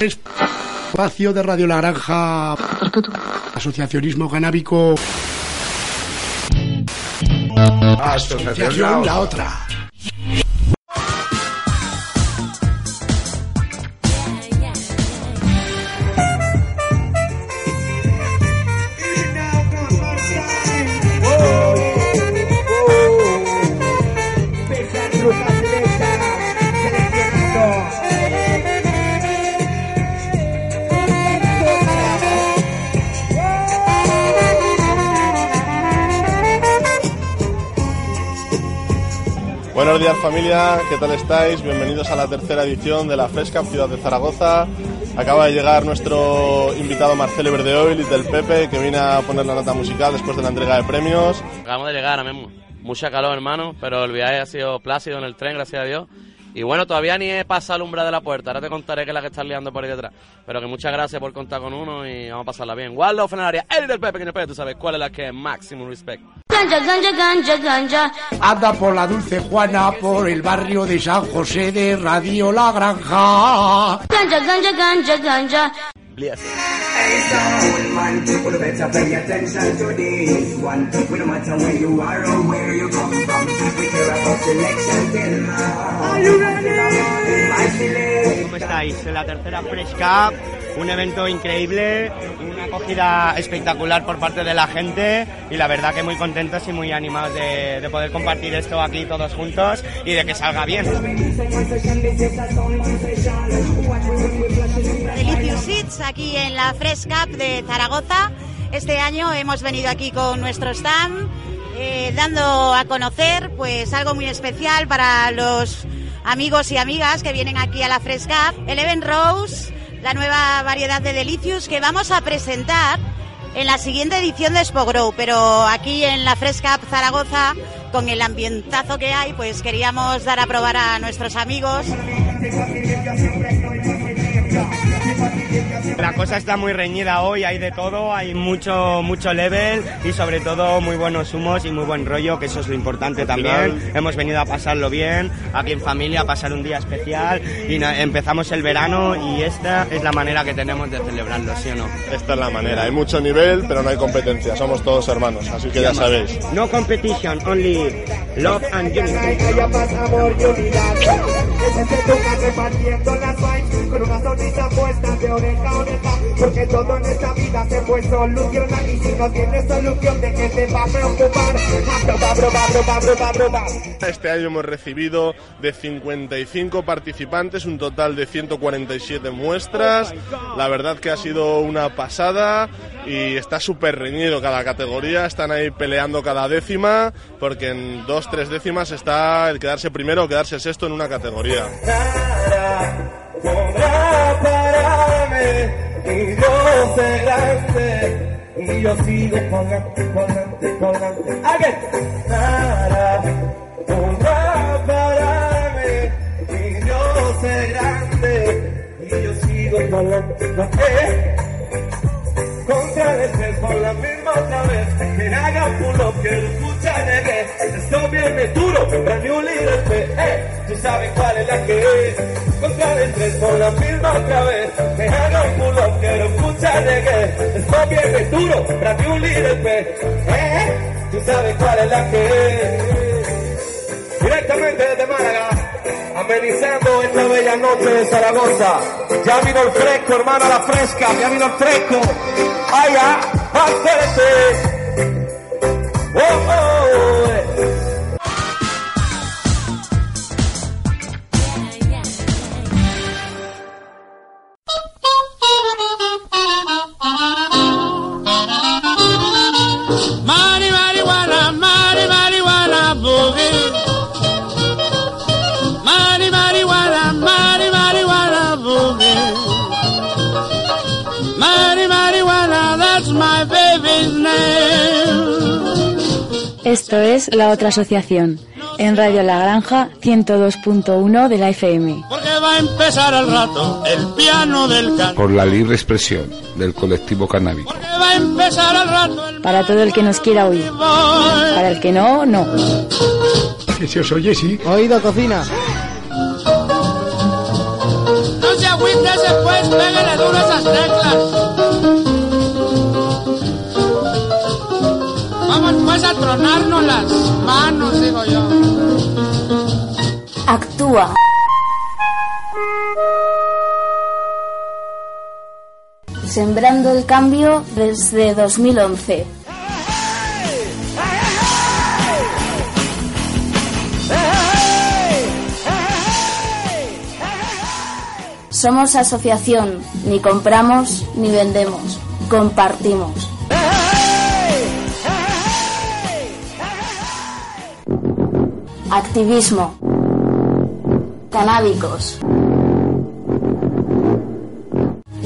Espacio de Radio La Granja. Asociacionismo canábico. Asociación La Otra. Buenos días familia, ¿qué tal estáis? Bienvenidos a la tercera edición de la Fresca Ciudad de Zaragoza. Acaba de llegar nuestro invitado Marcelo Verdeoil del Pepe, que viene a poner la nota musical después de la entrega de premios. Acabamos de llegar ahora mismo. Mucha calor, hermano, pero el viaje ha sido plácido en el tren, gracias a Dios. Y bueno, todavía ni he pasado el umbral de la puerta. Ahora te contaré que es la que estás liando por ahí detrás. Pero que muchas gracias por contar con uno y vamos a pasarla bien. Waldo Fenaria, el del Pepe, Pepe, tú sabes cuál es la que es Maximum Respect. Ganja, ganja, ganja, ganja. Anda por la Dulce Juana, por el barrio de San José de Radio La Granja. Ganja, ganja, ganja, ganja. Bless. Hey, soul man, people better pay attention to this one. We no matter where you are or where you come from. We care about selection till now. Are you ready? My select. ¿Cómo estáis? En la tercera Fresh Cup, un evento increíble, una acogida espectacular por parte de la gente y la verdad que muy contentos y muy animados de, de poder compartir esto aquí todos juntos y de que salga bien. Delicious Seeds aquí en la Fresh Cup de Zaragoza. Este año hemos venido aquí con nuestro stand eh, dando a conocer pues algo muy especial para los amigos y amigas que vienen aquí a la Fresh Cup. Rose, la nueva variedad de Delicious que vamos a presentar en la siguiente edición de Spogrow, pero aquí en la Fresh Cup Zaragoza con el ambientazo que hay, pues queríamos dar a probar a nuestros amigos. La cosa está muy reñida hoy, hay de todo, hay mucho mucho level y sobre todo muy buenos humos y muy buen rollo, que eso es lo importante también. Hemos venido a pasarlo bien, aquí en familia, a pasar un día especial y empezamos el verano y esta es la manera que tenemos de celebrarlo, ¿sí o no? Esta es la manera. Hay mucho nivel, pero no hay competencia. Somos todos hermanos, así que ya sabéis. No competition, only love and unity. Porque todo en esta vida se puede solucionar. Y si no tienes solución, ¿de qué te va a preocupar? Aproba, aproba, aproba, aproba. Este año hemos recibido de 55 participantes, un total de 147 muestras. La verdad que ha sido una pasada y está súper reñido cada categoría. Están ahí peleando cada décima, porque en dos, tres décimas está el quedarse primero o quedarse sexto en una categoría. Yo sé grande y yo sigo pa'lante, pa'lante, pa'lante. Again. Nada podrá pararme y yo sé grande y yo sigo pa'lante, pa'lante. Contra el con la misma otra vez Que haga pulo que lo escucha reggae Esto viene duro, brand new bit eh, Tú sabes cuál es la que es Contra el estrés con la misma otra vez Que haga un pulo que lo escucha reggae Esto viene duro, brand new bit eh, Tú sabes cuál es la que es Directamente desde Málaga Amenizando esta bella noche de Zaragoza. Ya vino el fresco, hermano, la fresca. Ya vino el fresco. Allá, acérate. Esto es La Otra Asociación, en Radio La Granja 102.1 de la FM. Porque va a empezar al rato el piano del canto. por la libre expresión del colectivo canábico. Porque va a empezar al rato el Para todo el que nos quiera oír. Para el que no, no. Que se os oye, sí. Oído cocina. agüítese pues, pégale duro esas teclas. A tronarnos las manos, digo yo. Actúa. Sembrando el cambio desde 2011. Somos asociación, ni compramos ni vendemos, compartimos. Activismo. Canábicos.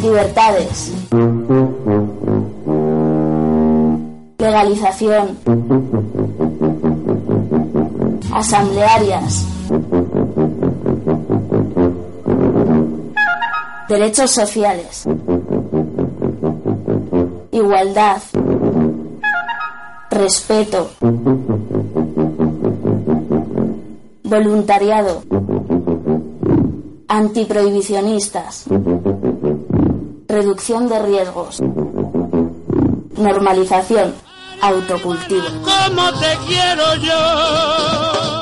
Libertades. Legalización. Asamblearias. Derechos sociales. Igualdad. Respeto. Voluntariado. Antiprohibicionistas. Reducción de riesgos. Normalización. Autocultivo. ¿Cómo te quiero yo?